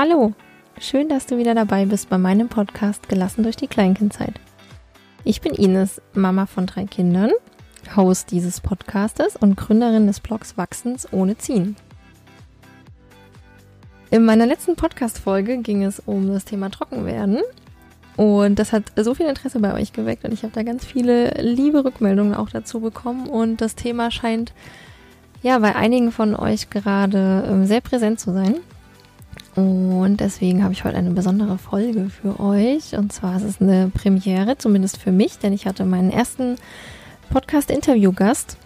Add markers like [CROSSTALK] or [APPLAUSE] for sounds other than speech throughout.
Hallo, schön, dass du wieder dabei bist bei meinem Podcast Gelassen durch die Kleinkindzeit. Ich bin Ines, Mama von drei Kindern, Host dieses Podcastes und Gründerin des Blogs Wachsens ohne Ziehen. In meiner letzten Podcast-Folge ging es um das Thema Trockenwerden und das hat so viel Interesse bei euch geweckt und ich habe da ganz viele liebe Rückmeldungen auch dazu bekommen und das Thema scheint ja bei einigen von euch gerade ähm, sehr präsent zu sein. Und deswegen habe ich heute eine besondere Folge für euch. Und zwar ist es eine Premiere, zumindest für mich, denn ich hatte meinen ersten Podcast-Interview-Gast.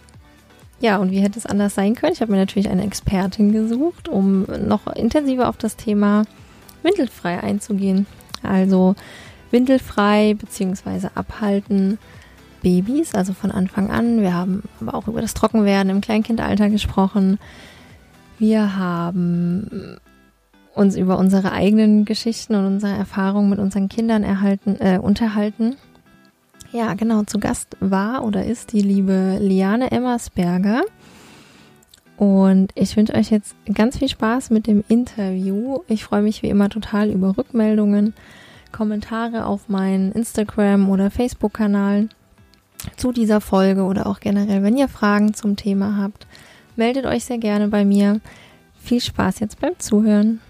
Ja, und wie hätte es anders sein können? Ich habe mir natürlich eine Expertin gesucht, um noch intensiver auf das Thema windelfrei einzugehen. Also windelfrei bzw. abhalten Babys, also von Anfang an. Wir haben aber auch über das Trockenwerden im Kleinkindalter gesprochen. Wir haben uns über unsere eigenen Geschichten und unsere Erfahrungen mit unseren Kindern erhalten, äh, unterhalten. Ja, genau, zu Gast war oder ist die liebe Liane Emmersberger. Und ich wünsche euch jetzt ganz viel Spaß mit dem Interview. Ich freue mich wie immer total über Rückmeldungen, Kommentare auf meinen Instagram- oder Facebook-Kanal zu dieser Folge oder auch generell, wenn ihr Fragen zum Thema habt, meldet euch sehr gerne bei mir. Viel Spaß jetzt beim Zuhören.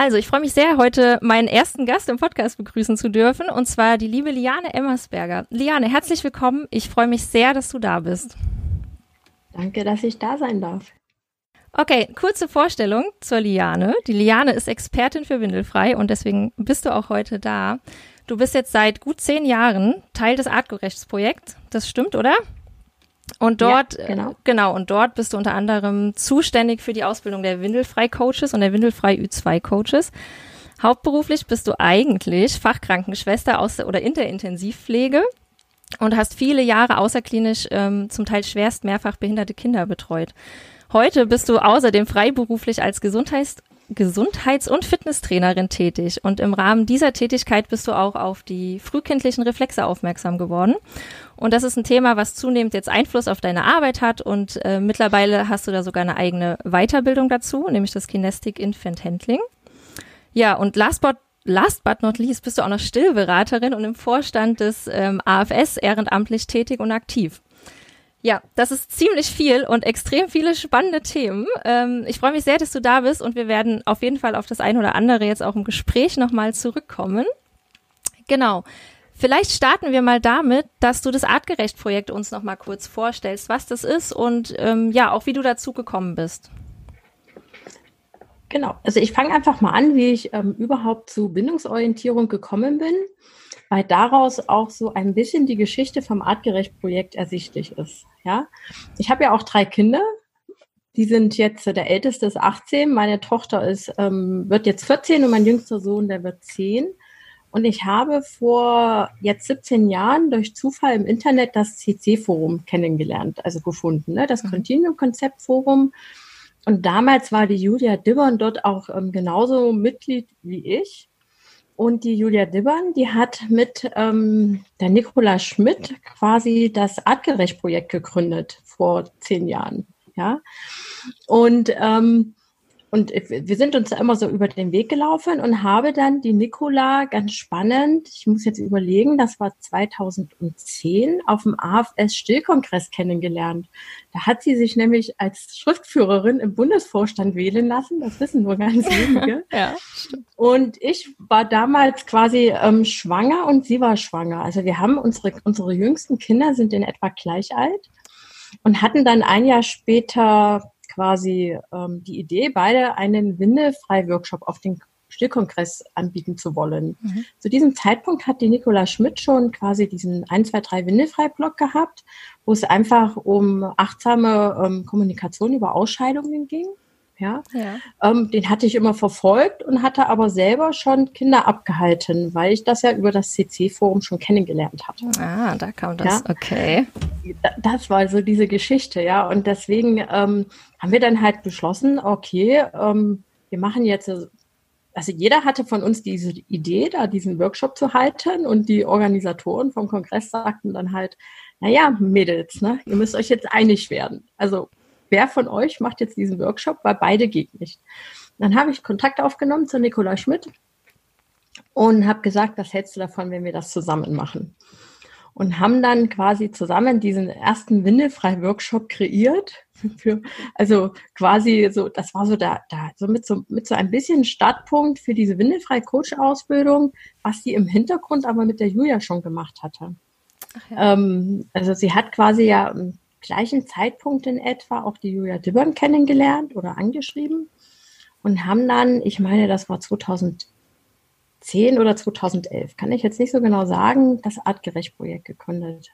Also, ich freue mich sehr, heute meinen ersten Gast im Podcast begrüßen zu dürfen, und zwar die liebe Liane Emmersberger. Liane, herzlich willkommen. Ich freue mich sehr, dass du da bist. Danke, dass ich da sein darf. Okay, kurze Vorstellung zur Liane. Die Liane ist Expertin für Windelfrei und deswegen bist du auch heute da. Du bist jetzt seit gut zehn Jahren Teil des Artgerechtsprojekts. Das stimmt, oder? Und dort, ja, genau. genau, und dort bist du unter anderem zuständig für die Ausbildung der Windelfrei-Coaches und der Windelfrei-Ü2-Coaches. Hauptberuflich bist du eigentlich Fachkrankenschwester aus oder in der Intensivpflege und hast viele Jahre außerklinisch ähm, zum Teil schwerst mehrfach behinderte Kinder betreut. Heute bist du außerdem freiberuflich als Gesundheits Gesundheits- und Fitnesstrainerin tätig und im Rahmen dieser Tätigkeit bist du auch auf die frühkindlichen Reflexe aufmerksam geworden. Und das ist ein Thema, was zunehmend jetzt Einfluss auf deine Arbeit hat und äh, mittlerweile hast du da sogar eine eigene Weiterbildung dazu, nämlich das Kinestic Infant Handling. Ja, und last but Last but not least bist du auch noch Stillberaterin und im Vorstand des ähm, AFS ehrenamtlich tätig und aktiv. Ja, das ist ziemlich viel und extrem viele spannende Themen. Ähm, ich freue mich sehr, dass du da bist und wir werden auf jeden Fall auf das eine oder andere jetzt auch im Gespräch nochmal zurückkommen. Genau. Vielleicht starten wir mal damit, dass du das Artgerecht-Projekt uns nochmal kurz vorstellst, was das ist und ähm, ja, auch wie du dazu gekommen bist. Genau, also ich fange einfach mal an, wie ich ähm, überhaupt zu Bindungsorientierung gekommen bin weil daraus auch so ein bisschen die Geschichte vom Artgerecht-Projekt ersichtlich ist. Ja, ich habe ja auch drei Kinder. Die sind jetzt, der älteste ist 18, meine Tochter ist, ähm, wird jetzt 14 und mein jüngster Sohn, der wird 10. Und ich habe vor jetzt 17 Jahren durch Zufall im Internet das CC-Forum kennengelernt, also gefunden, ne? das mhm. Continuum-Konzept-Forum. Und damals war die Julia Dibbern dort auch ähm, genauso Mitglied wie ich. Und die Julia Dibbern, die hat mit ähm, der Nicola Schmidt quasi das Artgerecht-Projekt gegründet vor zehn Jahren. Ja. Und ähm, und wir sind uns da immer so über den Weg gelaufen und habe dann die Nicola ganz spannend, ich muss jetzt überlegen, das war 2010 auf dem AFS Stillkongress kennengelernt. Da hat sie sich nämlich als Schriftführerin im Bundesvorstand wählen lassen. Das wissen nur ganz [LAUGHS] wenige. ja, Und ich war damals quasi ähm, schwanger und sie war schwanger. Also wir haben unsere, unsere jüngsten Kinder sind in etwa gleich alt und hatten dann ein Jahr später quasi ähm, die Idee, beide einen Windelfrei-Workshop auf den Stillkongress anbieten zu wollen. Mhm. Zu diesem Zeitpunkt hat die Nicola Schmidt schon quasi diesen 1, 2, 3 Windelfrei-Blog gehabt, wo es einfach um achtsame ähm, Kommunikation über Ausscheidungen ging. Ja, ja. Ähm, den hatte ich immer verfolgt und hatte aber selber schon Kinder abgehalten, weil ich das ja über das CC-Forum schon kennengelernt hatte. Ah, da kam das, ja? okay. Das war so diese Geschichte, ja. Und deswegen ähm, haben wir dann halt beschlossen, okay, ähm, wir machen jetzt also jeder hatte von uns diese Idee, da diesen Workshop zu halten und die Organisatoren vom Kongress sagten dann halt, naja, Mädels, ne, ihr müsst euch jetzt einig werden. Also wer von euch macht jetzt diesen Workshop, weil beide geht nicht. Dann habe ich Kontakt aufgenommen zu Nicola Schmidt und habe gesagt, was hältst du davon, wenn wir das zusammen machen? Und haben dann quasi zusammen diesen ersten Windelfrei-Workshop kreiert. [LAUGHS] Für, also quasi so, das war so da, da so mit so mit so ein bisschen Startpunkt für diese Windelfrei-Coach-Ausbildung, was sie im Hintergrund aber mit der Julia schon gemacht hatte. Ja. Ähm, also sie hat quasi ja gleichen Zeitpunkt in etwa auch die Julia Dibbern kennengelernt oder angeschrieben und haben dann, ich meine, das war 2010 oder 2011, kann ich jetzt nicht so genau sagen, das Artgerecht-Projekt gegründet.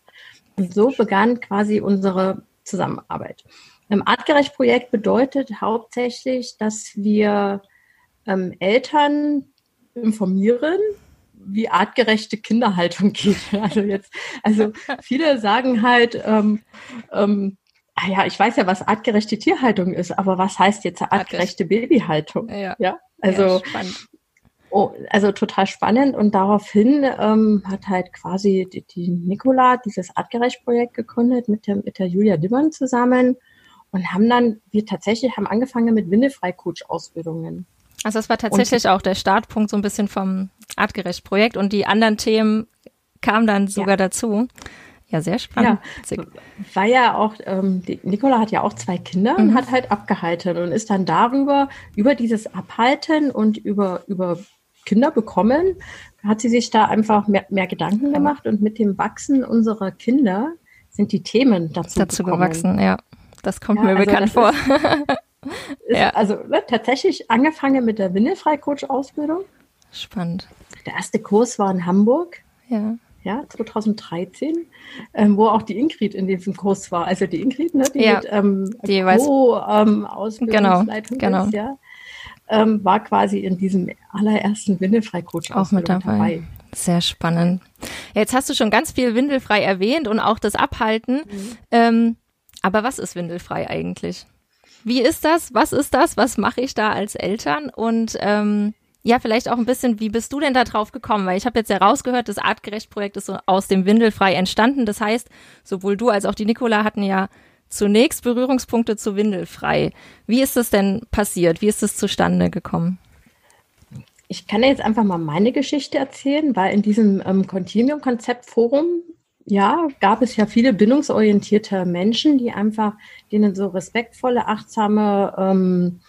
Und so begann quasi unsere Zusammenarbeit. Im Artgerecht-Projekt bedeutet hauptsächlich, dass wir ähm, Eltern informieren, wie artgerechte Kinderhaltung [LAUGHS] geht. Also jetzt, also viele sagen halt, ähm, ähm, ah ja, ich weiß ja, was artgerechte Tierhaltung ist, aber was heißt jetzt artgerechte Babyhaltung? Ja, ja also ja. Oh, also total spannend und daraufhin ähm, hat halt quasi die, die Nicola dieses Artgerecht-Projekt gegründet mit der, mit der Julia Dibbern zusammen und haben dann, wir tatsächlich haben angefangen mit Windelfrei-Coach-Ausbildungen. Also das war tatsächlich und, auch der Startpunkt so ein bisschen vom Artgerecht-Projekt und die anderen Themen kamen dann sogar ja. dazu. Ja, sehr spannend. Ja, war ja auch, ähm, Nicola hat ja auch zwei Kinder mhm. und hat halt abgehalten und ist dann darüber, über dieses Abhalten und über, über Kinder bekommen, hat sie sich da einfach mehr, mehr Gedanken gemacht und mit dem Wachsen unserer Kinder sind die Themen dazu, dazu gewachsen. Ja, das kommt ja, mir also bekannt vor. Ist, [LAUGHS] ja. Also ne, tatsächlich angefangen mit der Windelfrei-Coach-Ausbildung. Spannend. Der erste Kurs war in Hamburg. Ja. Ja, 2013, ähm, wo auch die Ingrid in diesem Kurs war. Also die Ingrid, ne, die ja, mit ähm, die Co-Ausbildungsleitung ähm, genau, genau. ist, ja, ähm, war quasi in diesem allerersten Windelfrei-Coach auch mit dabei. dabei. Sehr spannend. Jetzt hast du schon ganz viel Windelfrei erwähnt und auch das Abhalten. Mhm. Ähm, aber was ist Windelfrei eigentlich? Wie ist das? Was ist das? Was mache ich da als Eltern? Und ähm, ja, vielleicht auch ein bisschen, wie bist du denn da drauf gekommen? Weil ich habe jetzt ja rausgehört, das Artgerecht-Projekt ist so aus dem Windelfrei entstanden. Das heißt, sowohl du als auch die Nicola hatten ja zunächst Berührungspunkte zu Windelfrei. Wie ist das denn passiert? Wie ist das zustande gekommen? Ich kann jetzt einfach mal meine Geschichte erzählen, weil in diesem ähm, Continuum-Konzept-Forum ja, gab es ja viele bindungsorientierte Menschen, die einfach, denen so respektvolle, achtsame, ähm,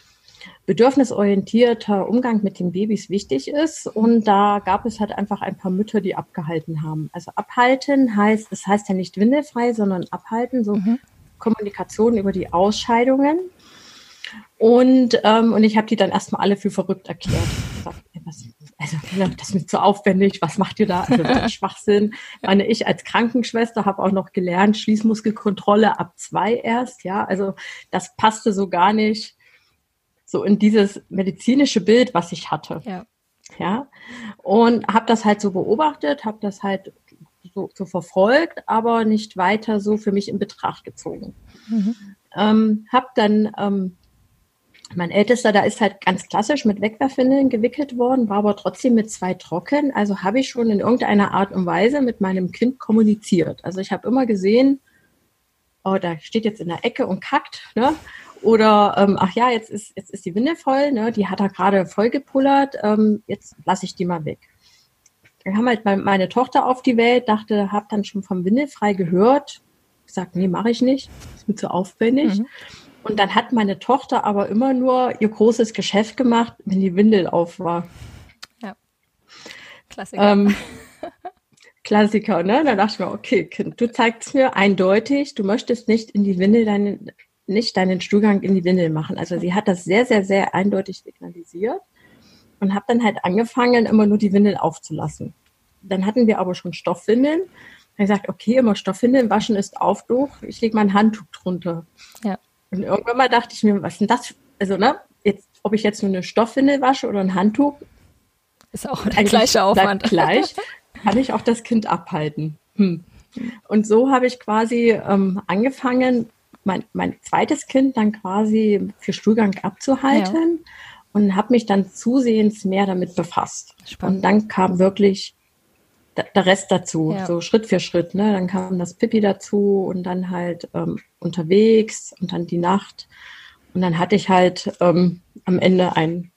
bedürfnisorientierter Umgang mit den Babys wichtig ist. Und da gab es halt einfach ein paar Mütter, die abgehalten haben. Also abhalten heißt, es das heißt ja nicht windelfrei, sondern abhalten, so mhm. Kommunikation über die Ausscheidungen. Und, ähm, und ich habe die dann erstmal alle für verrückt erklärt. Gesagt, was, also das ist mir zu aufwendig, was macht ihr da? Also [LAUGHS] Schwachsinn. Meine, ich als Krankenschwester habe auch noch gelernt, Schließmuskelkontrolle ab zwei erst, ja. Also das passte so gar nicht so in dieses medizinische Bild, was ich hatte. Ja. Ja. Und habe das halt so beobachtet, habe das halt so, so, verfolgt, aber nicht weiter so für mich in Betracht gezogen. Mhm. Ähm, habe dann ähm, mein Ältester, da ist halt ganz klassisch mit Wegwerfwindeln gewickelt worden, war aber trotzdem mit zwei trocken. Also habe ich schon in irgendeiner Art und Weise mit meinem Kind kommuniziert. Also ich habe immer gesehen, oh, da steht jetzt in der Ecke und kackt, ne? Oder ähm, ach ja, jetzt ist jetzt ist die Windel voll, ne? Die hat er gerade vollgepullert. Ähm, jetzt lasse ich die mal weg. Dann haben halt meine Tochter auf die Welt, dachte, habe dann schon vom Windelfrei gehört. Gesagt, nee, mache ich nicht, ist mir zu aufwendig. Mhm. Und dann hat meine Tochter aber immer nur ihr großes Geschäft gemacht, wenn die Windel auf war. Ja. Klassiker. Ähm, [LAUGHS] Klassiker, ne? Da dachte ich mir, okay, Kind, du zeigst mir eindeutig, du möchtest nicht in die Windel deinen, nicht deinen Stuhlgang in die Windel machen. Also sie hat das sehr, sehr, sehr eindeutig signalisiert und habe dann halt angefangen, immer nur die Windel aufzulassen. Dann hatten wir aber schon Stoffwindeln. Dann gesagt, okay, immer Stoffwindeln waschen ist Aufdruck. Ich lege mein Handtuch drunter. Ja. Und irgendwann mal dachte ich mir, was ist denn das? Also, ne, jetzt, ob ich jetzt nur eine Stoffwindel wasche oder ein Handtuch, ist auch der gleiche Aufwand. Gleich, [LAUGHS] kann ich auch das Kind abhalten. Hm. Und so habe ich quasi ähm, angefangen, mein, mein zweites Kind dann quasi für Stuhlgang abzuhalten. Ja. und habe mich dann zusehends mehr damit befasst. Spannend. Und dann kam wirklich der Rest dazu, ja. so Schritt für Schritt. Ne? Dann kam das Pipi dazu und dann halt ähm, unterwegs und dann die Nacht. Und dann hatte ich halt ähm, am Ende ein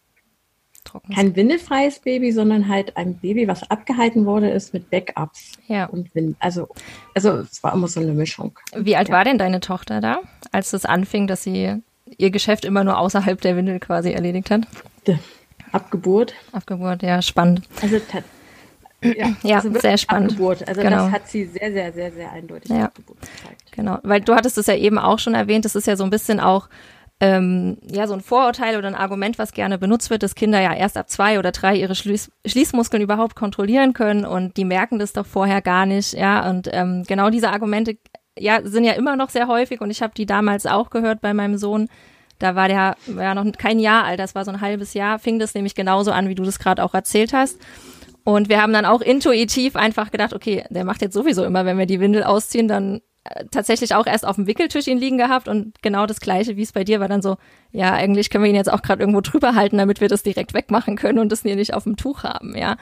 Trockenes. kein windelfreies Baby, sondern halt ein Baby, was abgehalten wurde, ist mit Backups. Ja. Und Wind. Also, also es war immer so eine Mischung. Wie alt ja. war denn deine Tochter da, als es anfing, dass sie ihr Geschäft immer nur außerhalb der Windel quasi erledigt hat? Abgeburt. Abgeburt, ja, spannend. Also ja, ja also sehr spannend. Abgeburt. Also genau. das hat sie sehr, sehr, sehr, sehr eindeutig ja. Genau, weil du hattest es ja eben auch schon erwähnt, das ist ja so ein bisschen auch ähm, ja so ein Vorurteil oder ein Argument, was gerne benutzt wird, dass Kinder ja erst ab zwei oder drei ihre Schließ Schließmuskeln überhaupt kontrollieren können und die merken das doch vorher gar nicht, ja. Und ähm, genau diese Argumente ja sind ja immer noch sehr häufig und ich habe die damals auch gehört bei meinem Sohn. Da war der ja noch kein Jahr alt, das war so ein halbes Jahr, fing das nämlich genauso an, wie du das gerade auch erzählt hast. Und wir haben dann auch intuitiv einfach gedacht, okay, der macht jetzt sowieso immer, wenn wir die Windel ausziehen, dann tatsächlich auch erst auf dem Wickeltisch ihn liegen gehabt und genau das gleiche, wie es bei dir war, dann so, ja, eigentlich können wir ihn jetzt auch gerade irgendwo drüber halten, damit wir das direkt wegmachen können und das hier nicht auf dem Tuch haben, ja.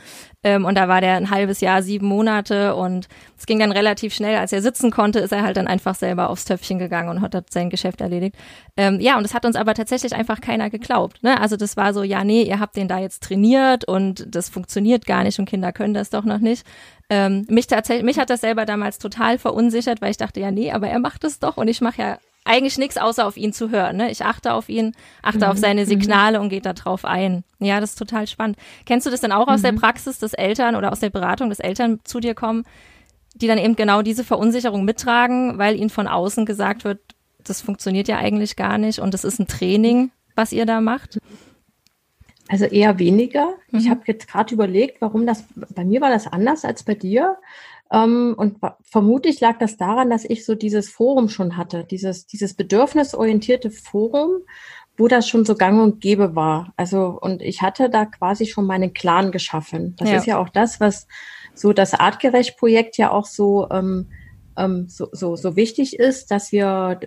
Ähm, und da war der ein halbes Jahr, sieben Monate und es ging dann relativ schnell. Als er sitzen konnte, ist er halt dann einfach selber aufs Töpfchen gegangen und hat sein Geschäft erledigt. Ähm, ja, und das hat uns aber tatsächlich einfach keiner geglaubt. Ne? Also das war so, ja, nee, ihr habt den da jetzt trainiert und das funktioniert gar nicht und Kinder können das doch noch nicht. Ähm, mich tatsächlich, mich hat das selber damals total verunsichert, weil ich dachte, ja, nee, aber er macht es doch und ich mache ja eigentlich nichts außer auf ihn zu hören. Ne? Ich achte auf ihn, achte mhm. auf seine mhm. Signale und gehe da drauf ein. Ja, das ist total spannend. Kennst du das denn auch aus mhm. der Praxis, dass Eltern oder aus der Beratung, dass Eltern zu dir kommen, die dann eben genau diese Verunsicherung mittragen, weil ihnen von außen gesagt wird, das funktioniert ja eigentlich gar nicht und das ist ein Training, was ihr da macht? Also eher weniger. Mhm. Ich habe jetzt gerade überlegt, warum das, bei mir war das anders als bei dir. Ähm, und vermutlich lag das daran, dass ich so dieses Forum schon hatte, dieses, dieses bedürfnisorientierte Forum, wo das schon so gang und gäbe war. Also, und ich hatte da quasi schon meinen Clan geschaffen. Das ja. ist ja auch das, was so das Artgerecht-Projekt ja auch so, ähm, ähm, so, so, so wichtig ist, dass wir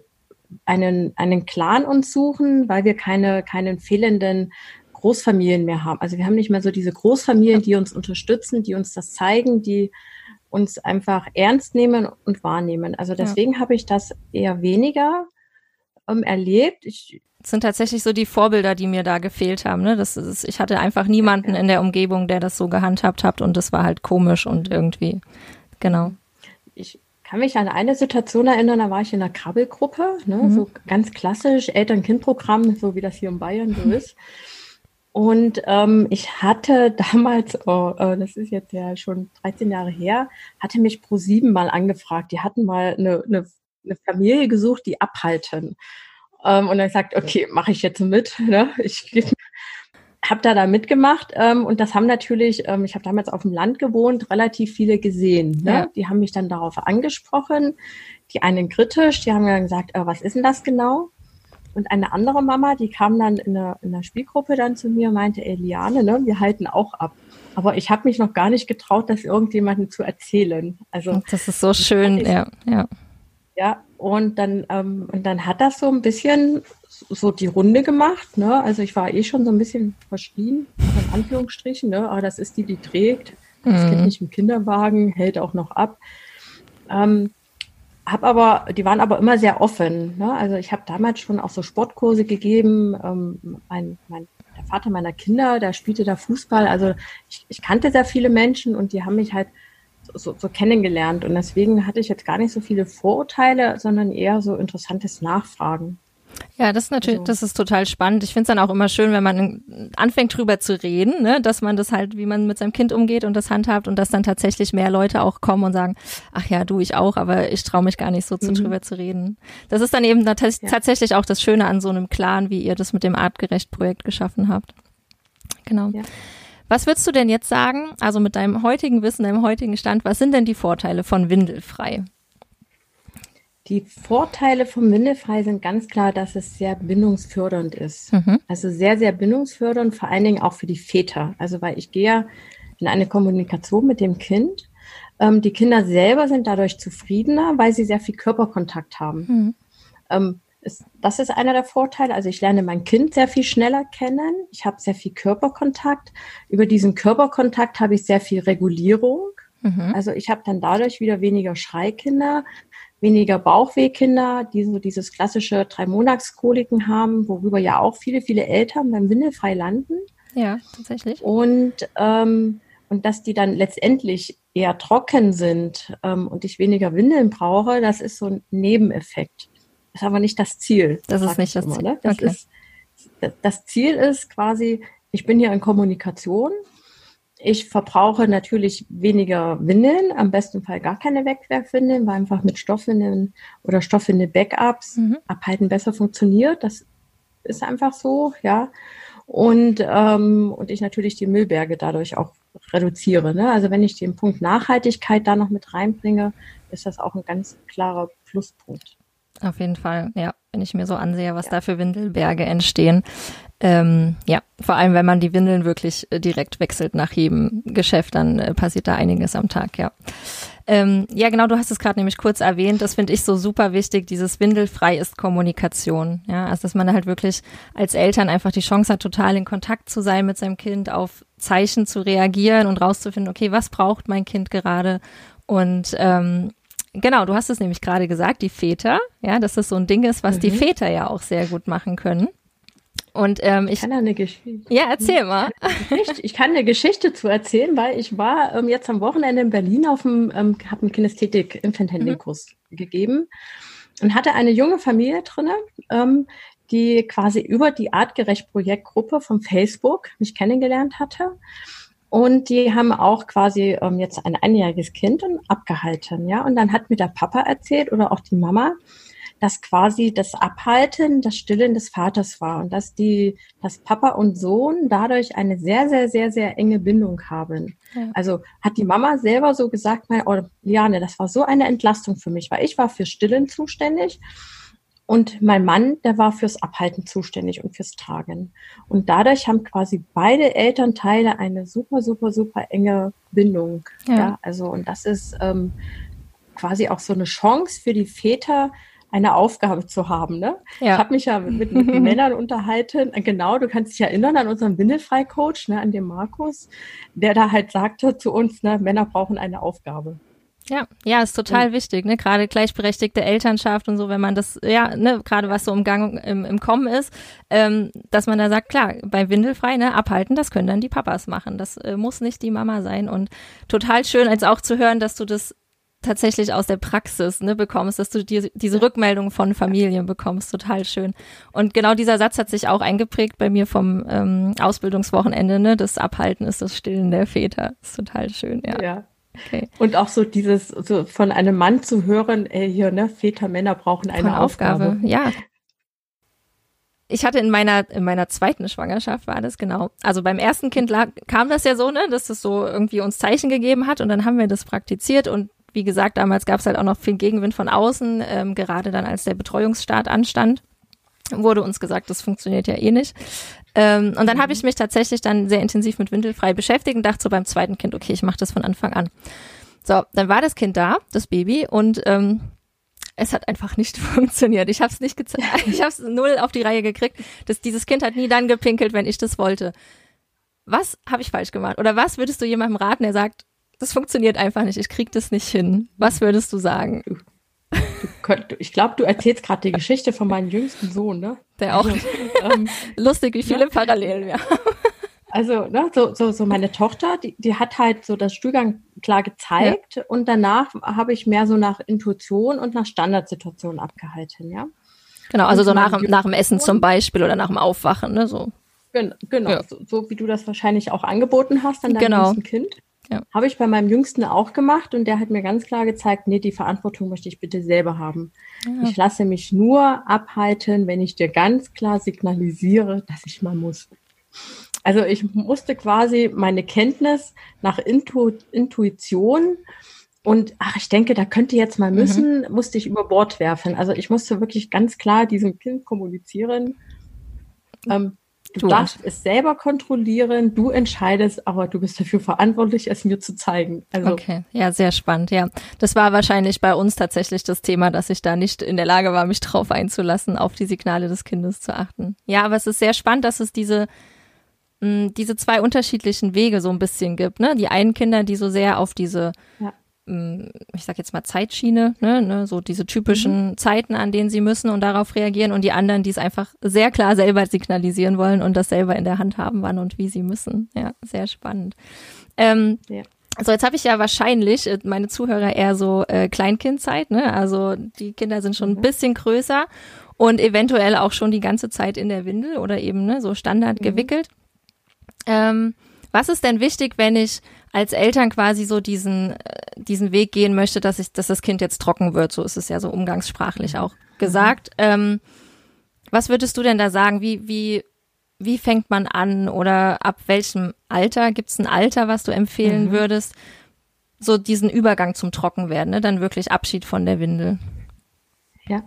einen, einen Clan uns suchen, weil wir keine, keinen fehlenden Großfamilien mehr haben. Also wir haben nicht mehr so diese Großfamilien, die uns unterstützen, die uns das zeigen, die uns einfach ernst nehmen und wahrnehmen. Also deswegen ja. habe ich das eher weniger ähm, erlebt. Ich, das sind tatsächlich so die Vorbilder, die mir da gefehlt haben. Ne? Das ist, ich hatte einfach niemanden in der Umgebung, der das so gehandhabt hat und das war halt komisch und irgendwie, genau. Ich kann mich an eine Situation erinnern, da war ich in einer Krabbelgruppe, ne? Mhm. so ganz klassisch Eltern-Kind-Programm, so wie das hier in Bayern so [LAUGHS] ist. Und ähm, ich hatte [LAUGHS] damals, oh, oh, das ist jetzt ja schon 13 Jahre her, hatte mich pro sieben mal angefragt. Die hatten mal eine, eine, eine Familie gesucht, die abhalten. Ähm, und dann gesagt, okay, mache ich jetzt mit. [LAUGHS] Ne? Ich [LAUGHS] habe da da mitgemacht ähm, und das haben natürlich, ähm, ich habe damals auf dem Land gewohnt, relativ viele gesehen. Ne? Ja. Die haben mich dann darauf angesprochen, die einen kritisch, die haben dann gesagt, äh, was ist denn das genau? Und eine andere Mama, die kam dann in der, in der Spielgruppe dann zu mir und meinte, Eliane, ne, wir halten auch ab. Aber ich habe mich noch gar nicht getraut, das irgendjemandem zu erzählen. Also das ist so schön, ja, ja. Ja, und dann, ähm, und dann hat das so ein bisschen so die Runde gemacht. Ne? Also ich war eh schon so ein bisschen verschrien, in Anführungsstrichen. Ne? Aber das ist die, die trägt. Das mhm. Kind nicht im Kinderwagen, hält auch noch ab. Ähm, hab aber, die waren aber immer sehr offen. Ne? Also ich habe damals schon auch so Sportkurse gegeben. Ähm, mein, mein, der Vater meiner Kinder, der spielte da Fußball. Also ich, ich kannte sehr viele Menschen und die haben mich halt so, so kennengelernt. Und deswegen hatte ich jetzt gar nicht so viele Vorurteile, sondern eher so interessantes Nachfragen. Ja, das ist natürlich, also. das ist total spannend. Ich finde es dann auch immer schön, wenn man anfängt drüber zu reden, ne? dass man das halt, wie man mit seinem Kind umgeht und das handhabt und dass dann tatsächlich mehr Leute auch kommen und sagen, ach ja, du, ich auch, aber ich traue mich gar nicht so zu, mhm. drüber zu reden. Das ist dann eben ja. tatsächlich auch das Schöne an so einem Clan, wie ihr das mit dem Artgerecht-Projekt geschaffen habt. Genau. Ja. Was würdest du denn jetzt sagen, also mit deinem heutigen Wissen, deinem heutigen Stand, was sind denn die Vorteile von Windelfrei? Die Vorteile vom Windelfrei sind ganz klar, dass es sehr bindungsfördernd ist. Mhm. Also sehr, sehr bindungsfördernd, vor allen Dingen auch für die Väter. Also weil ich gehe ja in eine Kommunikation mit dem Kind. Ähm, die Kinder selber sind dadurch zufriedener, weil sie sehr viel Körperkontakt haben. Mhm. Ähm, Ist, das ist einer der Vorteile. Also ich lerne mein Kind sehr viel schneller kennen. Ich habe sehr viel Körperkontakt. Über diesen Körperkontakt habe ich sehr viel Regulierung. Mhm. Also ich habe dann dadurch wieder weniger Schreikinder, weniger Bauchwehkinder, die so dieses klassische Drei-Monats-Koliken haben, worüber ja auch viele, viele Eltern beim Windelfrei landen. Ja, tatsächlich. Und, ähm, und dass die dann letztendlich eher trocken sind ähm, und ich weniger Windeln brauche, das ist so ein Nebeneffekt. Das ist aber nicht das Ziel. Das ist nicht das immer, Ziel. Ne? Das, okay. ist, das Ziel ist quasi, ich bin hier in Kommunikation ich verbrauche natürlich weniger Windeln, am besten Fall gar keine Wegwerfwindeln, weil einfach mit Stoffwindeln oder Stoffwindel-Backups mhm. abhalten besser funktioniert. Das ist einfach so, ja. Und, ähm, und ich natürlich die Müllberge dadurch auch reduziere. Ne? Also wenn ich den Punkt Nachhaltigkeit da noch mit reinbringe, ist das auch ein ganz klarer Pluspunkt. Auf jeden Fall, ja, wenn ich mir so ansehe, was ja. da für Windelberge entstehen. Ähm, ja, vor allem, wenn man die Windeln wirklich äh, direkt wechselt nach jedem Geschäft, dann äh, passiert da einiges am Tag, ja. Ähm, ja, genau, du hast es gerade nämlich kurz erwähnt. Das finde ich so super wichtig. Dieses Windelfrei ist Kommunikation. Ja, also dass man halt wirklich als Eltern einfach die Chance hat, total in Kontakt zu sein mit seinem Kind, auf Zeichen zu reagieren und rauszufinden, okay, was braucht mein Kind gerade? Und ähm, genau, du hast es nämlich gerade gesagt, die Väter, ja, dass das so ein Ding ist, was mhm. die Väter ja auch sehr gut machen können. Und ähm, ich, kann eine Geschichte. Ja, erzähl mal. Ich kann eine Geschichte zu erzählen, weil ich war ähm, jetzt am Wochenende in Berlin auf dem, ähm, habe einen Kinästhetik Infant Handling Kurs mhm. gegeben und hatte eine junge Familie drinne, ähm, die quasi über die artgerecht Projektgruppe von Facebook mich kennengelernt hatte. Und die haben auch quasi ähm, jetzt ein einjähriges Kind abgehalten, ja. Und dann hat mir der Papa erzählt oder auch die Mama, dass quasi das Abhalten, das Stillen des Vaters war und dass die, dass Papa und Sohn dadurch eine sehr, sehr, sehr, sehr enge Bindung haben. Ja. Also hat die Mama selber so gesagt, mein, oh, Liane, das war so eine Entlastung für mich, weil ich war für Stillen zuständig. Und mein Mann, der war fürs Abhalten zuständig und fürs Tragen. Und dadurch haben quasi beide Elternteile eine super, super, super enge Bindung. Ja. ja also, und das ist ähm, quasi auch so eine Chance für die Väter, eine Aufgabe zu haben. Ne? Ja. Ich habe mich ja mit, mit [LAUGHS] Männern unterhalten. Genau, du kannst dich erinnern an unseren Windelfrei-Coach, ne, an den Markus, der da halt sagte zu uns, ne, Männer brauchen eine Aufgabe. Ja, ja, ist total und, wichtig, ne? Gerade gleichberechtigte Elternschaft und so, wenn man das, ja, ne, gerade was so im Gang im, im Kommen ist, ähm, dass man da sagt, klar, bei Windelfrei, ne, abhalten, das können dann die Papas machen. Das äh, muss nicht die Mama sein. Und total schön, als auch zu hören, dass du das tatsächlich aus der Praxis ne, bekommst, dass du die, diese Rückmeldung von Familien bekommst, total schön. Und genau dieser Satz hat sich auch eingeprägt bei mir vom ähm, Ausbildungswochenende, ne? Das Abhalten ist das Stillen der Väter. ist total schön, ja. Ja. Okay. Und auch so dieses, so von einem Mann zu hören, ey, hier, ne, Väter, Männer brauchen eine Aufgabe. Aufgabe. Ja, ich hatte in meiner, in meiner zweiten Schwangerschaft war das genau. Also beim ersten Kind lag, kam das ja so, ne, dass es so irgendwie uns Zeichen gegeben hat und dann haben wir das praktiziert und wie gesagt, damals gab es halt auch noch viel Gegenwind von außen, ähm, gerade dann als der Betreuungsstart anstand, wurde uns gesagt, das funktioniert ja eh nicht. Ähm, und dann habe ich mich tatsächlich dann sehr intensiv mit Windelfrei beschäftigt und dachte so beim zweiten Kind, okay, ich mache das von Anfang an. So, dann war das Kind da, das Baby, und ähm, es hat einfach nicht [LAUGHS] funktioniert. Ich habe es nicht gezeigt, [LAUGHS] ich habe es null auf die Reihe gekriegt. dass dieses Kind hat nie dann gepinkelt, wenn ich das wollte. Was habe ich falsch gemacht? Oder was würdest du jemandem raten, der sagt, das funktioniert einfach nicht. Ich krieg das nicht hin. Was würdest du sagen? Könnt, ich glaube, du erzählst gerade die Geschichte von meinem jüngsten Sohn, ne? Der auch. Also, ähm, [LAUGHS] lustig, wie viele ja. Parallelen wir haben. Also, ne, so, so, so meine Tochter, die, die hat halt so das Stuhlgang klar gezeigt ja. und danach habe ich mehr so nach Intuition und nach Standardsituationen abgehalten, ja. Genau, also und so nach, nach dem Essen zum Beispiel oder nach dem Aufwachen, ne, so. Genau, genau ja. so, so, wie du das wahrscheinlich auch angeboten hast an deinem genau. Kind. Ja. Habe ich bei meinem Jüngsten auch gemacht und der hat mir ganz klar gezeigt, nee, die Verantwortung möchte ich bitte selber haben. Ja. Ich lasse mich nur abhalten, wenn ich dir ganz klar signalisiere, dass ich mal muss. Also ich musste quasi meine Kenntnis nach Intu Intuition und ach, ich denke, da könnte jetzt mal mhm. müssen, mhm. musste ich über Bord werfen. Also ich musste wirklich ganz klar diesem Kind kommunizieren. Ähm, Du, darfst es selber kontrollieren, du entscheidest, aber du bist dafür verantwortlich, es mir zu zeigen. Also okay, ja, sehr spannend, ja. Das war wahrscheinlich bei uns tatsächlich das Thema, dass ich da nicht in der Lage war, mich drauf einzulassen, auf die Signale des Kindes zu achten. Ja, aber es ist sehr spannend, dass es diese mh, diese zwei unterschiedlichen Wege so ein bisschen gibt. Ne? Die einen Kinder, die so sehr auf diese ja ich sag jetzt mal Zeitschiene, ne, ne, so diese typischen mhm. Zeiten, an denen sie müssen und darauf reagieren und die anderen, die es einfach sehr klar selber signalisieren wollen und das selber in der Hand haben, wann und wie sie müssen. Ja, sehr spannend. Ähm, ja. So, jetzt habe ich ja wahrscheinlich äh, meine Zuhörer eher so äh, Kleinkindzeit, ne? Also die Kinder sind schon mhm. ein bisschen größer und eventuell auch schon die ganze Zeit in der Windel oder eben ne, so Standard mhm. gewickelt. Ähm, was ist denn wichtig, wenn ich als Eltern quasi so diesen, äh, diesen Weg gehen möchte, dass ich, dass das Kind jetzt trocken wird? So ist es ja so umgangssprachlich auch gesagt. Mhm. Ähm, was würdest du denn da sagen? Wie, wie, wie fängt man an oder ab welchem Alter? Gibt es ein Alter, was du empfehlen mhm. würdest? So diesen Übergang zum Trockenwerden, ne? dann wirklich Abschied von der Windel. Ja.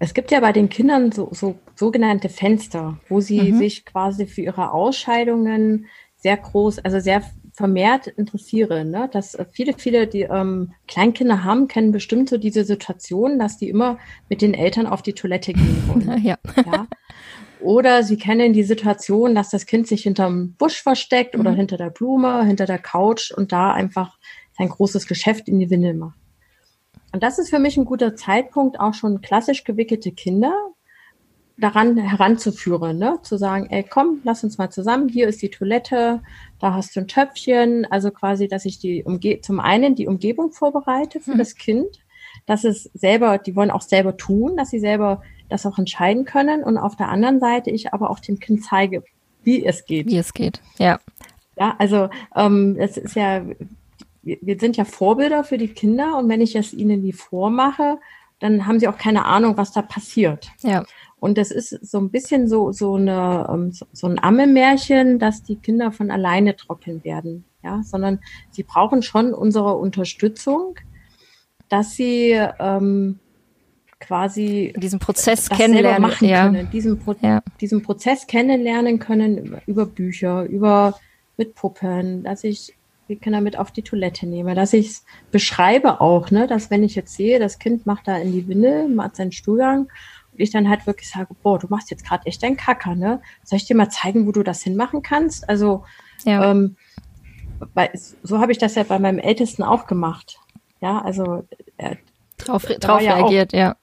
Es gibt ja bei den Kindern so, so sogenannte Fenster, wo sie mhm. sich quasi für ihre Ausscheidungen sehr groß, also sehr vermehrt interessieren. Ne? Dass äh, viele, viele, die ähm, Kleinkinder haben, kennen bestimmt so diese Situation, dass die immer mit den Eltern auf die Toilette gehen [LAUGHS] wollen. Ja. ja? Oder sie kennen die Situation, dass das Kind sich hinterm Busch versteckt mhm. oder hinter der Blume, hinter der Couch und da einfach sein großes Geschäft in die Windel macht. Und das ist für mich ein guter Zeitpunkt, auch schon klassisch gewickelte Kinder daran heranzuführen, ne? zu sagen, ey, komm, lass uns mal zusammen, hier ist die Toilette, da hast du ein Töpfchen, also quasi, dass ich die Umge zum einen die Umgebung vorbereite für mhm. das Kind, dass es selber, die wollen auch selber tun, dass sie selber das auch entscheiden können und auf der anderen Seite ich aber auch dem Kind zeige, wie es geht. Wie es geht, ja. Ja, also ähm, es ist ja, wir, wir sind ja Vorbilder für die Kinder und wenn ich es ihnen nie vormache, dann haben sie auch keine Ahnung, was da passiert. Ja. Und das ist so ein bisschen so, so, eine, ähm, so ein Ammelmärchen, dass die Kinder von alleine trocken werden. Ja, sondern sie brauchen schon unsere Unterstützung, dass sie ähm, quasi diesen Prozess kennenlernen machen ja. können, diesen, Pro ja. diesen Prozess kennenlernen können über Bücher, über mit Puppen, dass ich die Kinder mit auf die Toilette nehme, dass ich es beschreibe auch, ne, dass wenn ich jetzt sehe, das Kind macht da in die Windel, macht seinen Stuhlgang ich dann halt wirklich sage, boah, du machst jetzt gerade echt einen Kacker, ne? Soll ich dir mal zeigen, wo du das hinmachen kannst? Also, ja. ähm, weil, so habe ich das ja bei meinem Ältesten auch gemacht. Ja, also äh, drauf, drauf ja reagiert, auch, ja.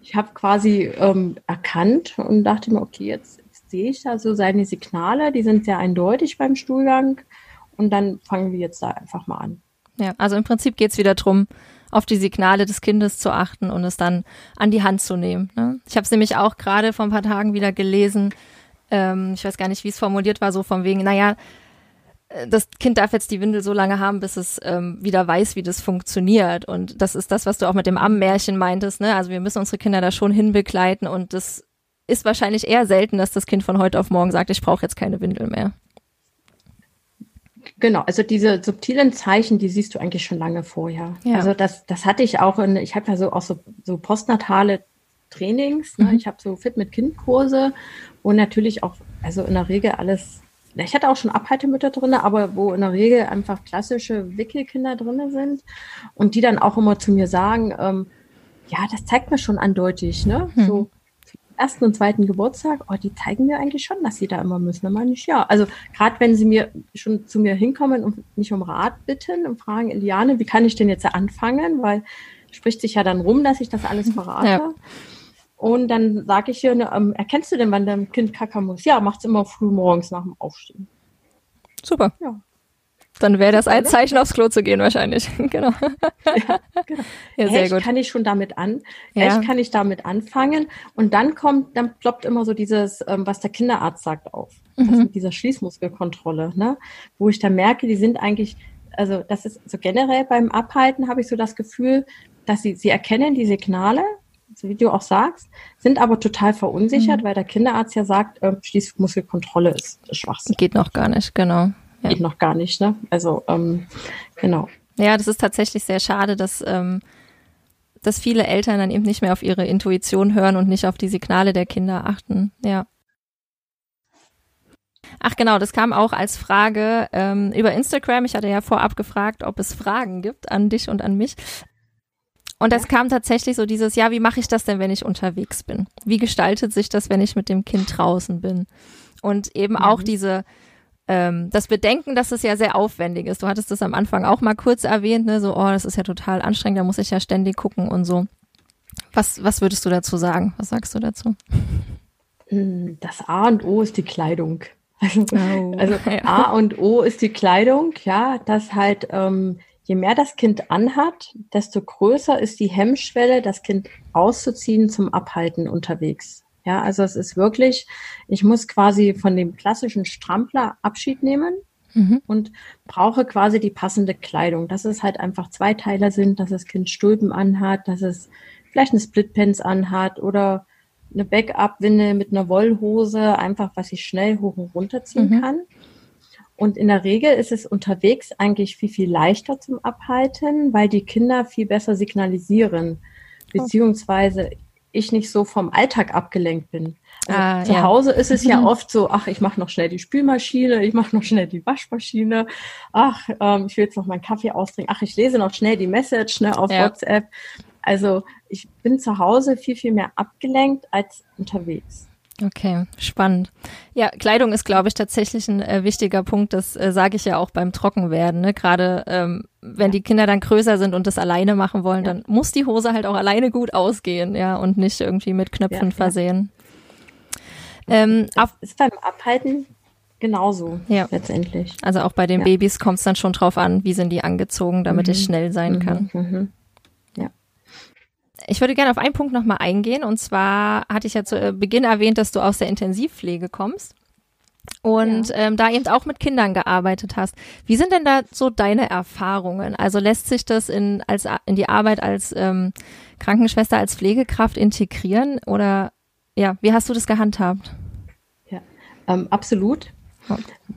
Ich habe quasi ähm, erkannt und dachte mir, okay, jetzt, jetzt sehe ich da so seine Signale, die sind sehr eindeutig beim Stuhlgang und dann fangen wir jetzt da einfach mal an. Ja, also im Prinzip geht's wieder drum, auf die Signale des Kindes zu achten und es dann an die Hand zu nehmen. Ne? Ich habe es nämlich auch gerade vor ein paar Tagen wieder gelesen. Ähm, ich weiß gar nicht, wie es formuliert war, so von wegen, naja, äh, das Kind darf jetzt die Windel so lange haben, bis es ähm, wieder weiß, wie das funktioniert. Und das ist das, was du auch mit dem Ammenmärchen meintest. Ne? Also wir müssen unsere Kinder da schon hinbegleiten und das ist wahrscheinlich eher selten, dass das Kind von heute auf morgen sagt, ich brauche jetzt keine Windel mehr. Genau, also diese subtilen Zeichen, die siehst du eigentlich schon lange vorher. Ja. Also das, das hatte ich auch in, ich habe ja so auch so, so postnatale Trainings, ne? Mhm. ich habe so Fit mit Kind Kurse, wo natürlich auch, also in der Regel alles, ich hatte auch schon Abhaltemütter drin, aber wo in der Regel einfach klassische Wickelkinder drin sind und die dann auch immer zu mir sagen, ähm, ja, das zeigt mir schon andeutig, ne? Mhm. So, ersten und zweiten Geburtstag, oh, die zeigen mir eigentlich schon, dass sie da immer müssen. Dann meine ich, ja. Also gerade wenn sie mir schon zu mir hinkommen und mich um Rat bitten und fragen, Eliane, wie kann ich denn jetzt anfangen? Weil spricht sich ja dann rum, dass ich das alles verrate. Ja. Und dann sage ich ihr, ähm, erkennst du denn, wann dein Kind kacken muss? Ja, macht's immer früh morgens nach dem Aufstehen. Super. Ja. Dann wäre das ein Zeichen, aufs Klo zu gehen wahrscheinlich. [LAUGHS] genau. Ja, genau. ja sehr Echt gut. kann ich schon damit an. Ja. Echt kann ich damit anfangen. Und dann kommt, dann ploppt immer so dieses, ähm, was der Kinderarzt sagt, auf. Mhm. Das mit dieser Schließmuskelkontrolle, ne? Wo ich dann merke, die sind eigentlich, also das ist so generell beim Abhalten habe ich so das Gefühl, dass sie, sie erkennen die Signale, so wie du auch sagst, sind aber total verunsichert, mhm. weil der Kinderarzt ja sagt, äh, Schließmuskelkontrolle ist Schwachsinn. Geht noch gar nicht, genau ja. geht noch gar nicht. Ne? Also ähm, genau. Ja, das ist tatsächlich sehr schade, dass ähm, dass viele Eltern dann eben nicht mehr auf ihre Intuition hören und nicht auf die Signale der Kinder achten. Ja. Ach genau, das kam auch als Frage ähm, über Instagram. Ich hatte ja vorab gefragt, ob es Fragen gibt an dich und an mich. Und das kam tatsächlich so dieses, ja, wie mache ich das denn, wenn ich unterwegs bin? Wie gestaltet sich das, wenn ich mit dem Kind draußen bin? Und eben mhm. auch diese, ähm, das Bedenken, dass es ja sehr aufwendig ist. Du hattest das am Anfang auch mal kurz erwähnt, ne? so, oh, das ist ja total anstrengend, da muss ich ja ständig gucken und so. Was, was würdest du dazu sagen? Was sagst du dazu? Hm, das A und O ist die Kleidung. [LAUGHS] Also, oh, also. [LAUGHS] A und O ist die Kleidung, ja, dass halt ähm, je mehr das Kind anhat, desto größer ist die Hemmschwelle, das Kind auszuziehen zum Abhalten unterwegs. Ja, also es ist wirklich, ich muss quasi von dem klassischen Strampler Abschied nehmen mhm. und brauche quasi die passende Kleidung. Dass es halt einfach zwei Teile sind, dass das Kind Stulpen anhat, dass es vielleicht eine Splitpants anhat oder eine Backup-Winde mit einer Wollhose, einfach was ich schnell hoch und runter ziehen mhm. kann. Und in der Regel ist es unterwegs eigentlich viel, viel leichter zum Abhalten, weil die Kinder viel besser signalisieren, beziehungsweise ich nicht so vom Alltag abgelenkt bin. Also ah, zu ja. Hause ist es ja [LAUGHS] oft so, ach, ich mache noch schnell die Spülmaschine, ich mache noch schnell die Waschmaschine, ach, ähm, ich will jetzt noch meinen Kaffee austrinken, ach, ich lese noch schnell die Message ne, auf ja. WhatsApp. Also ich bin zu Hause viel, viel mehr abgelenkt als unterwegs. Okay, spannend. Ja, Kleidung ist, glaube ich, tatsächlich ein äh, wichtiger Punkt. Das äh, sage ich ja auch beim Trockenwerden. Ne? Gerade ähm, wenn die Kinder dann größer sind und das alleine machen wollen, ja. dann muss die Hose halt auch alleine gut ausgehen, ja, und nicht irgendwie mit Knöpfen ja, versehen. Ähm, das ist beim Abhalten genauso ja. letztendlich. Also auch bei den Babys kommt es dann schon drauf an, wie sind die angezogen, damit mhm. es schnell sein mhm. kann. Mhm. Ich würde gerne auf einen Punkt nochmal eingehen. Und zwar hatte ich ja zu äh, Beginn erwähnt, dass du aus der Intensivpflege kommst und ja. ähm, da eben auch mit Kindern gearbeitet hast. Wie sind denn da so deine Erfahrungen? Also lässt sich das in, als, in die Arbeit als ähm, Krankenschwester, als Pflegekraft integrieren? Oder ja, wie hast du das gehandhabt? Ja, ähm, absolut.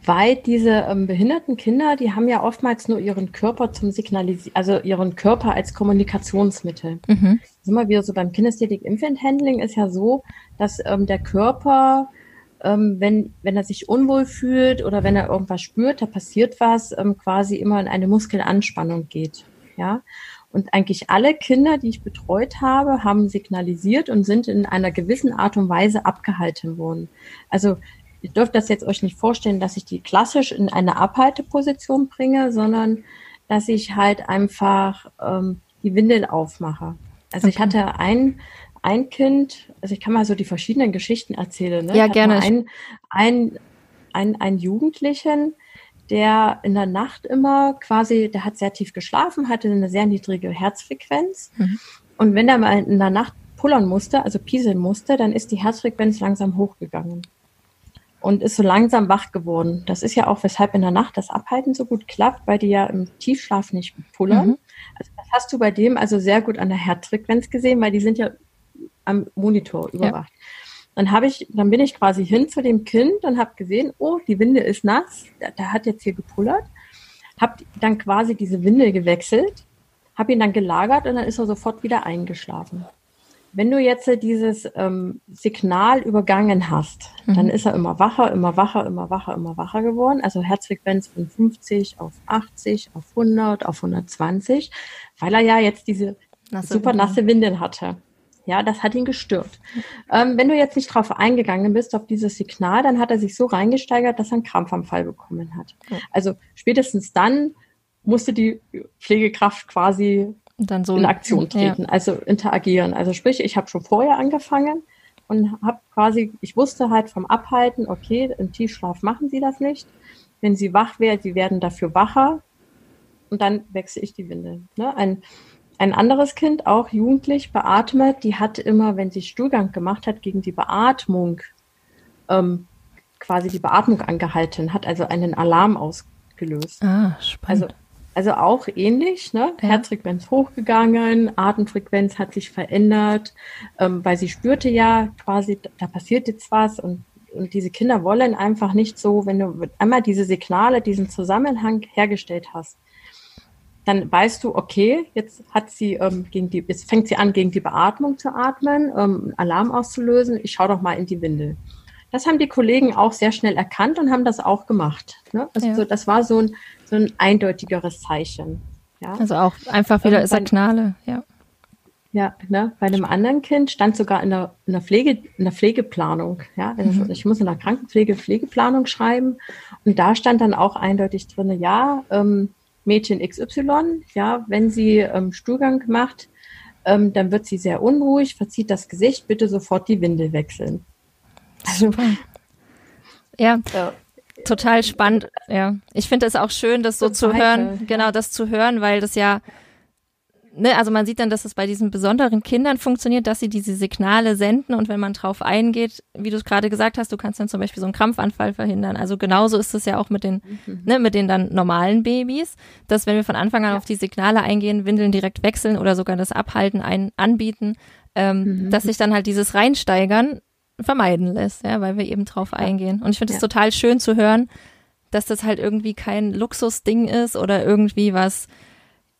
Weil diese ähm, behinderten Kinder, die haben ja oftmals nur ihren Körper zum Signalisieren, also ihren Körper als Kommunikationsmittel. Mhm. Ist immer wieder so beim Kinesthetik Infant Handling ist ja so, dass ähm, der Körper, ähm, wenn, wenn er sich unwohl fühlt oder wenn er irgendwas spürt, da passiert was, ähm, quasi immer in eine Muskelanspannung geht. Ja. Und eigentlich alle Kinder, die ich betreut habe, haben signalisiert und sind in einer gewissen Art und Weise abgehalten worden. Also ihr dürft das jetzt euch nicht vorstellen, dass ich die klassisch in eine Abhalteposition bringe, sondern dass ich halt einfach ähm, die Windel aufmache. Also okay. ich hatte ein, ein Kind, also ich kann mal so die verschiedenen Geschichten erzählen. Ne? Ja, gerne. Ein, ein, ein, ein Jugendlichen, der in der Nacht immer quasi, der hat sehr tief geschlafen, hatte eine sehr niedrige Herzfrequenz. Mhm. Und wenn er mal in der Nacht pullern musste, also pieseln musste, dann ist die Herzfrequenz langsam hochgegangen und ist so langsam wach geworden. Das ist ja auch, weshalb in der Nacht das Abhalten so gut klappt, weil die ja im Tiefschlaf nicht pullern. Mhm. Also das hast du bei dem also sehr gut an der Herzfrequenz gesehen, weil die sind ja am Monitor überwacht. Ja. Dann habe ich, dann bin ich quasi hin zu dem Kind und habe gesehen, oh, die Winde ist nass, der, der hat jetzt hier gepullert, habe dann quasi diese Winde gewechselt, habe ihn dann gelagert und dann ist er sofort wieder eingeschlafen. Wenn du jetzt dieses ähm, Signal übergangen hast, mhm. dann ist er immer wacher, immer wacher, immer wacher, immer wacher geworden. Also Herzfrequenz von 50 auf 80, auf 100, auf 120, weil er ja jetzt diese nasse super Winde. nasse Windeln hatte. Ja, das hat ihn gestört. Ähm, wenn du jetzt nicht drauf eingegangen bist, auf dieses Signal, dann hat er sich so reingesteigert, dass er einen Krampfanfall bekommen hat. Mhm. Also spätestens dann musste die Pflegekraft quasi dann so in Aktion treten, ja. also interagieren. Also sprich, ich habe schon vorher angefangen und habe quasi, ich wusste halt vom Abhalten, okay, im Tiefschlaf machen sie das nicht. Wenn sie wach werden, sie werden dafür wacher und dann wechsle ich die Windeln. Ne? Ein, ein anderes Kind, auch jugendlich, beatmet, die hat immer, wenn sie Stuhlgang gemacht hat, gegen die Beatmung ähm, quasi die Beatmung angehalten, hat also einen Alarm ausgelöst. Ah, spannend. Also also auch ähnlich, ne? Ja. Herzfrequenz hochgegangen, Atemfrequenz hat sich verändert, ähm, weil sie spürte ja quasi, da passiert jetzt was und, und diese Kinder wollen einfach nicht so, wenn du einmal diese Signale, diesen Zusammenhang hergestellt hast, dann weißt du, okay, jetzt hat sie ähm, gegen die, jetzt fängt sie an, gegen die Beatmung zu atmen, ähm, Alarm auszulösen. Ich schau doch mal in die Windel. das haben die Kollegen auch sehr schnell erkannt und haben das auch gemacht. Ne? Also ja. das war so ein, so ein eindeutigeres Zeichen. Ja? Also auch einfach wieder ist er Knale, ja. Ja, ne? bei einem anderen Kind stand sogar in der, in der, Pflege, in der Pflegeplanung. Ja? Also mhm. Ich muss in der Krankenpflege Pflegeplanung schreiben und da stand dann auch eindeutig drin, ja, ähm, Mädchen XY, ja, wenn sie ähm, Stuhlgang macht, ähm, dann wird sie sehr unruhig, verzieht das Gesicht, bitte sofort die Windel wechseln. Also, ja. ja. Total spannend, ja. Ich finde es auch schön, das so zu hören, genau das zu hören, weil das ja ne, also man sieht dann, dass es bei diesen besonderen Kindern funktioniert, dass sie diese Signale senden und wenn man drauf eingeht, wie du es gerade gesagt hast, du kannst dann zum Beispiel so einen Krampfanfall verhindern. Also genauso ist es ja auch mit den, mhm. ne, mit den dann normalen Babys, dass wenn wir von Anfang an ja. auf die Signale eingehen, Windeln direkt wechseln oder sogar das Abhalten ein, anbieten, ähm, mhm. dass sich dann halt dieses Reinsteigern vermeiden lässt, ja, weil wir eben drauf eingehen. Und ich finde es ja. total schön zu hören, dass das halt irgendwie kein Luxusding ist oder irgendwie was,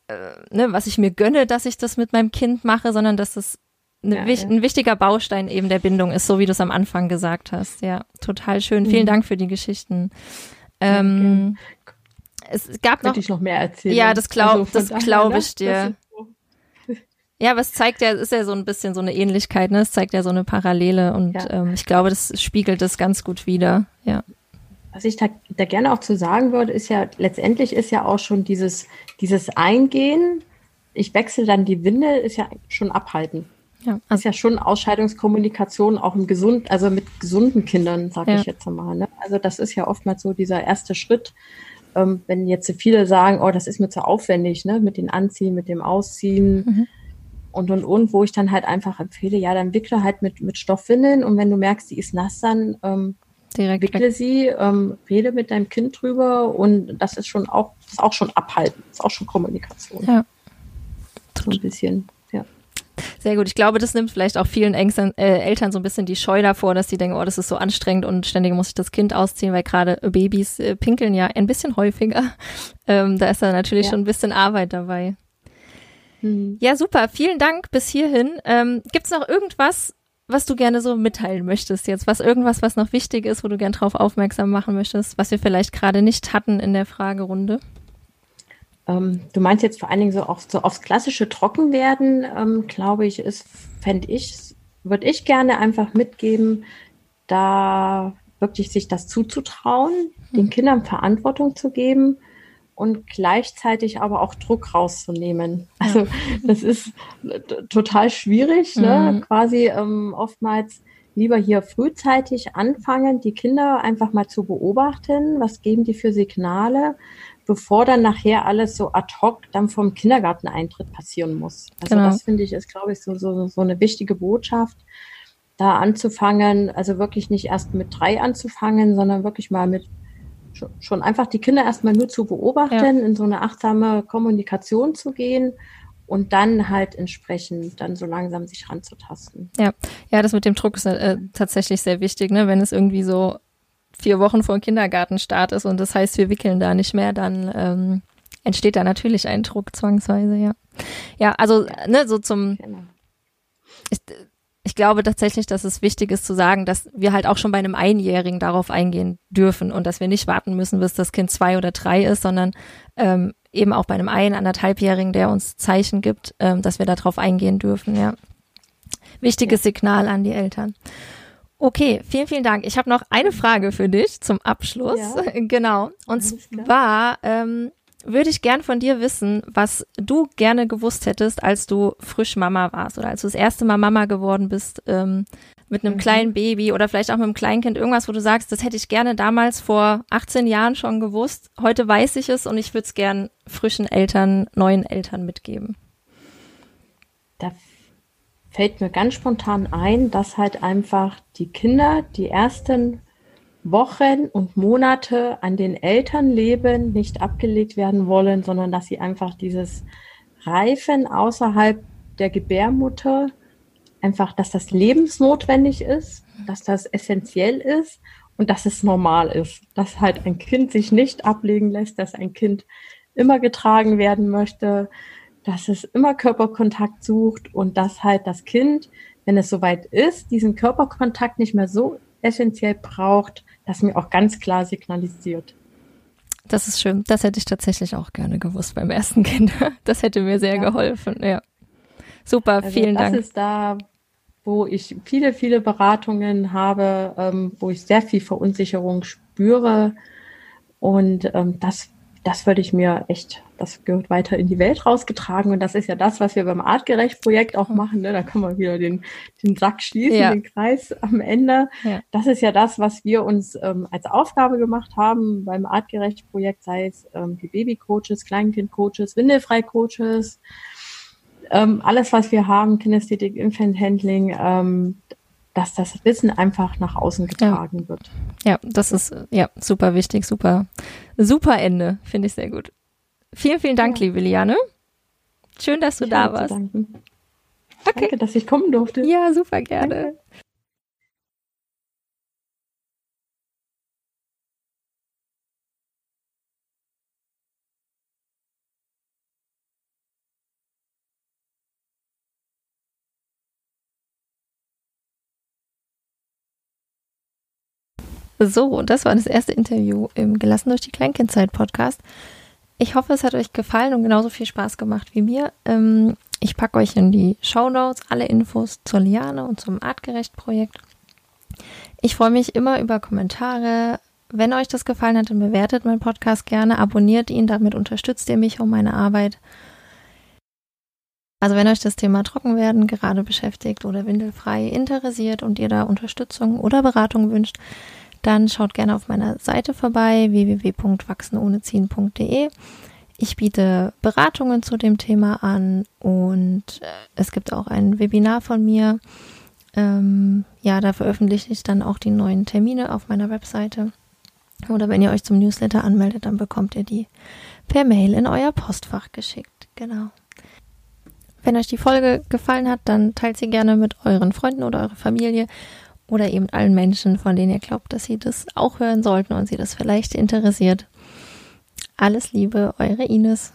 äh, ne, was ich mir gönne, dass ich das mit meinem Kind mache, sondern dass das eine, ja, ja. ein wichtiger Baustein eben der Bindung ist, so wie du es am Anfang gesagt hast. Ja, total schön. Mhm. Vielen Dank für die Geschichten. Ähm, es gab noch, ich noch mehr erzählen. Ja, das glaube also das glaub ne? ich dir. Ja, aber es zeigt ja, ist ja so ein bisschen so eine Ähnlichkeit, ne? Es zeigt ja so eine Parallele und ja. ähm, ich glaube, das spiegelt das ganz gut wider. Ja was ich da, da, gerne auch zu sagen würde, ist ja, letztendlich ist ja auch schon dieses, dieses Eingehen, ich wechsle dann die Windel, ist ja schon abhalten. Ja, also ist ja schon Ausscheidungskommunikation auch im gesund, also mit gesunden Kindern, sage ja. ich jetzt mal. Ne? Also das ist ja oftmals so dieser erste Schritt. Ähm, wenn jetzt viele sagen, oh, das ist mir zu aufwendig, ne, mit dem Anziehen, mit dem Ausziehen mhm. Und und und, wo ich dann halt einfach empfehle, ja, dann wickle halt mit, mit Stoffwindeln und wenn du merkst, die ist nass, dann ähm, Direkt Wickle sie, ähm, rede mit deinem Kind drüber und das ist schon auch, ist auch schon abhalten, ist auch schon Kommunikation. Ja. So ein bisschen, ja. Sehr gut. Ich glaube, das nimmt vielleicht auch vielen Ängsten, äh, Eltern so ein bisschen die Scheu davor, dass sie denken, oh, das ist so anstrengend und ständig muss ich das Kind ausziehen, weil gerade Babys äh, pinkeln ja ein bisschen häufiger. Ähm, da ist da natürlich ja. schon ein bisschen Arbeit dabei. Hm. Ja, super. Vielen Dank bis hierhin. Ähm, Gibt es noch irgendwas, was du gerne so mitteilen möchtest jetzt, was irgendwas, was noch wichtig ist, wo du gern drauf aufmerksam machen möchtest, was wir vielleicht gerade nicht hatten in der Fragerunde? Ähm, du meinst jetzt vor allen Dingen so, auf, so aufs klassische Trockenwerden, ähm, glaube ich, ist, fände ich, würde ich gerne einfach mitgeben, da wirklich sich das zuzutrauen, den hm. Kindern Verantwortung zu geben und gleichzeitig aber auch Druck rauszunehmen. Also ja. das ist total schwierig, ne? Mhm. quasi ähm, oftmals lieber hier frühzeitig anfangen, die Kinder einfach mal zu beobachten, was geben die für Signale, bevor dann nachher alles so ad hoc dann vom Kindergarteneintritt passieren muss. Also genau. das finde ich ist, glaube ich, so, so, so eine wichtige Botschaft, da anzufangen, also wirklich nicht erst mit drei anzufangen, sondern wirklich mal mit schon einfach die Kinder erstmal nur zu beobachten, ja. in so eine achtsame Kommunikation zu gehen und dann halt entsprechend dann so langsam sich ranzutasten. Ja, ja, das mit dem Druck ist äh, tatsächlich sehr wichtig, ne? Wenn es irgendwie so vier Wochen vor dem Kindergartenstart ist und das heißt, wir wickeln da nicht mehr, dann ähm, entsteht da natürlich ein Druck zwangsweise, ja. Ja, also ne, so zum genau. ist, ich glaube tatsächlich, dass es wichtig ist zu sagen, dass wir halt auch schon bei einem Einjährigen darauf eingehen dürfen und dass wir nicht warten müssen, bis das Kind zwei oder drei ist, sondern ähm, eben auch bei einem ein, anderthalbjährigen, der uns Zeichen gibt, ähm, dass wir darauf eingehen dürfen. Ja, wichtiges ja. Signal an die Eltern. Okay, vielen, vielen Dank. Ich habe noch eine Frage für dich zum Abschluss. Ja. [LAUGHS] Genau. Und zwar ähm, würde ich gern von dir wissen, was du gerne gewusst hättest, als du frisch Mama warst oder als du das erste Mal Mama geworden bist ähm, mit einem mhm. kleinen Baby oder vielleicht auch mit einem Kleinkind, irgendwas, wo du sagst, das hätte ich gerne damals vor 18 Jahren schon gewusst. Heute weiß ich es und ich würde es gern frischen Eltern, neuen Eltern mitgeben. Da fällt mir ganz spontan ein, dass halt einfach die Kinder die ersten Wochen und Monate an den Eltern leben, nicht abgelegt werden wollen, sondern dass sie einfach dieses Reifen außerhalb der Gebärmutter, einfach, dass das lebensnotwendig ist, dass das essentiell ist und dass es normal ist, dass halt ein Kind sich nicht ablegen lässt, dass ein Kind immer getragen werden möchte, dass es immer Körperkontakt sucht und dass halt das Kind, wenn es soweit ist, diesen Körperkontakt nicht mehr so essentiell braucht, das mir auch ganz klar signalisiert. Das ist schön. Das hätte ich tatsächlich auch gerne gewusst beim ersten [LAUGHS] Kind. Das hätte mir sehr ja. geholfen. Ja. Super, also vielen das Dank. Das ist da, wo ich viele, viele Beratungen habe, ähm, wo ich sehr viel Verunsicherung spüre. Und ähm, das das würde ich mir echt, das gehört weiter in die Welt rausgetragen. Und das ist ja das, was wir beim Artgerecht-Projekt auch machen. Ne? Da kann man wieder den, den Sack schließen, ja. den Kreis am Ende. Ja. Das ist ja das, was wir uns ähm, als Aufgabe gemacht haben beim Artgerecht-Projekt, sei es ähm, die Baby-Coaches, Kleinkind-Coaches, Windelfrei-Coaches, ähm, alles, was wir haben, Kinästhetik, Infant-Handling, ähm, dass das Wissen einfach nach außen getragen ja. wird. Ja, das ist ja super wichtig, super, super Ende, finde ich sehr gut. Vielen, vielen Dank, ja. liebe Liane. Schön, dass du ich da warst. Okay. Danke, dass ich kommen durfte. Ja, super gerne. Danke. So, das war das erste Interview im Gelassen durch die Kleinkindzeit Podcast. Ich hoffe, es hat euch gefallen und genauso viel Spaß gemacht wie mir. Ähm, ich packe euch in die Show Notes alle Infos zur Liane und zum Artgerecht-Projekt. Ich freue mich immer über Kommentare. Wenn euch das gefallen hat, dann bewertet meinen Podcast gerne, abonniert ihn, damit unterstützt ihr mich und meine Arbeit. Also wenn euch das Thema Trockenwerden gerade beschäftigt oder windelfrei interessiert und ihr da Unterstützung oder Beratung wünscht, dann schaut gerne auf meiner Seite vorbei www.wachsenohneziehen.de. Ich biete Beratungen zu dem Thema an und äh, es gibt auch ein Webinar von mir. Ähm, ja, da veröffentliche ich dann auch die neuen Termine auf meiner Webseite. Oder wenn ihr euch zum Newsletter anmeldet, dann bekommt ihr die per Mail in euer Postfach geschickt. Genau. Wenn euch die Folge gefallen hat, dann teilt sie gerne mit euren Freunden oder eurer Familie oder eben allen Menschen, von denen ihr glaubt, dass sie das auch hören sollten und sie das vielleicht interessiert. Alles Liebe, eure Ines.